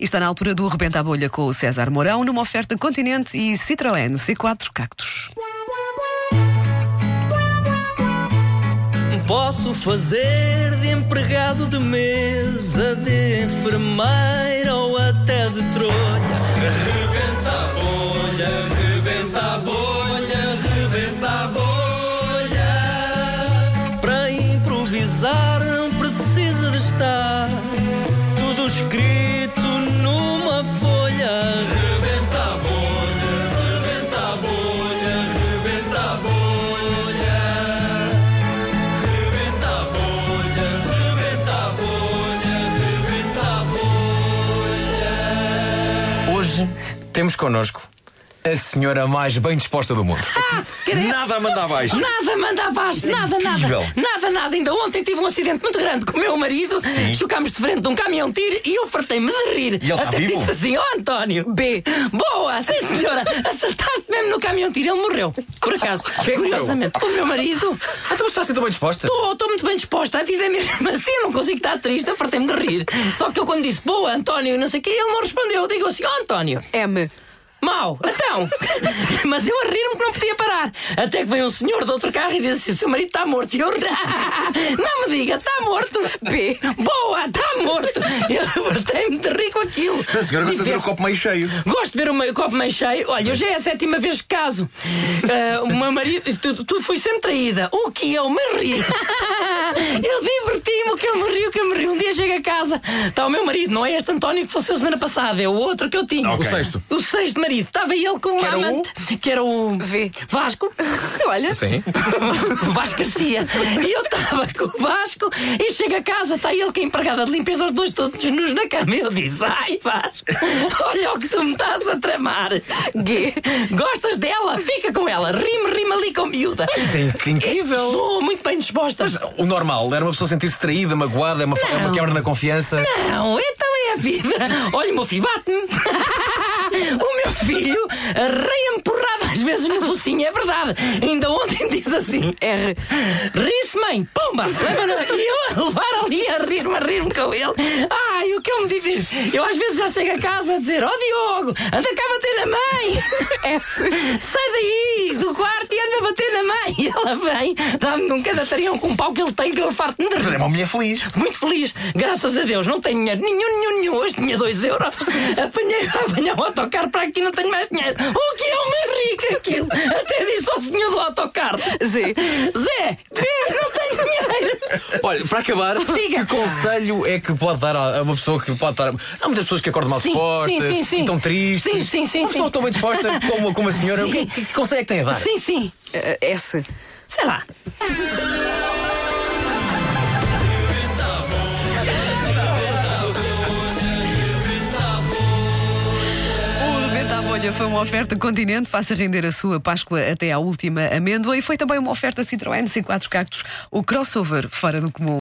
E está na altura do Rebenta a Bolha com o César Mourão, numa oferta Continente e Citroën C4 Cactos. Posso fazer de empregado de mesa, de enfermeira ou até de trolha. Rebenta a bolha, rebenta a bolha, rebenta a bolha. Para improvisar não precisa de estar Hoje temos connosco a senhora mais bem disposta do mundo. Nada a mandar abaixo. Nada manda abaixo, é nada, nada. incrível. Nada, nada. Ainda ontem tive um acidente muito grande com o meu marido. Chocámos de frente de um caminhão tiro e eu fartei-me de rir. E ele está vivo? disse assim: Ó António, B. boa, sim senhora, acertaste no caminhão tiro. Ele morreu. Por acaso. Quem? Curiosamente, o meu marido. Ah, tu está assim tão bem disposta? Estou muito bem disposta, a vida é mesmo assim, eu não consigo estar triste, eu fartei-me de rir. Só que eu quando disse, boa, António, e não sei o quê, ele não respondeu. Eu digo assim, ó António, M. Mau, então. Mas eu a rir-me que não podia parar. Até que veio um senhor de outro carro e disse assim: o seu marido está morto. E eu, não me diga, está morto. B. Boa, está morto. Eu fartei-me de rir com aquilo. A senhora gosta de ver o copo meio cheio. Gosto de ver o meu copo meio cheio. Olha, hoje é a sétima vez que caso. Ah, o meu marido, tu, tu fui sempre traída. O que eu me ri. eu diverti-me, o que eu me ri, o que eu me ri. Um dia chego a casa, está o meu marido, não é este António que faleceu semana passada, é o outro que eu tinha. Ok. O sexto. O sexto marido. Estava ele com um era o? amante, que era o V. Vasco. Olha. Sim. O Vasco Garcia. E eu estava com o Vasco e chego a casa, está ele que é empregada de limpeza, os dois todos nus na cama. Eu disse: Ai, Vasco, olha o que tu me estás a tramar. Gostas dela? Fica com ela. Rime, rime ali com miúda. Isso é incrível. Sou muito bem disposta. O normal era uma pessoa sentir-se traída, magoada, é uma, é uma quebra na confiança. Não, então é a vida. Olha, o meu filho bate-me. O meu filho arreia-me porrada às vezes no focinho, é verdade. Ainda ontem disse assim: R. Ri-se, mãe, pumba! E eu a levar ali a rir-me, a rir-me com ele. Ai, o que eu me divirto. Eu às vezes já chego a casa a dizer: Ó Diogo, anda cá a bater na mãe. S. Sai daí do quarto e anda a bater na mãe. E ela vem, dá-me um cadastarião com um pau que ele tem, que eu farto-me de Mas é uma mulher feliz. Muito feliz, graças a Deus. Não tenho dinheiro nenhum, nenhum, nenhum. Hoje tinha dois euros. Apanhei, apanhei o autocarro para aqui, não tenho mais dinheiro. O que eu me ri com aquilo? Até disse ao senhor do autocarro. Zé, tenho dinheiro. Olha, para acabar, Diga. que conselho é que pode dar a uma pessoa que pode estar. Há muitas pessoas que acordam mal Sim, dispostas, sim, sim, sim. estão tristes. Sim, sim, sim, Uma pessoa sim. tão bem disposta como, como a senhora, que, Sim. que, que conselho é que tem a dar? Sim, sim. Eh, S. Sei lá. Rebenta a Bolha foi uma oferta Continente. Faça render a sua Páscoa até à última amêndoa. E foi também uma oferta Citroën C4 Cactos. O crossover fora do comum.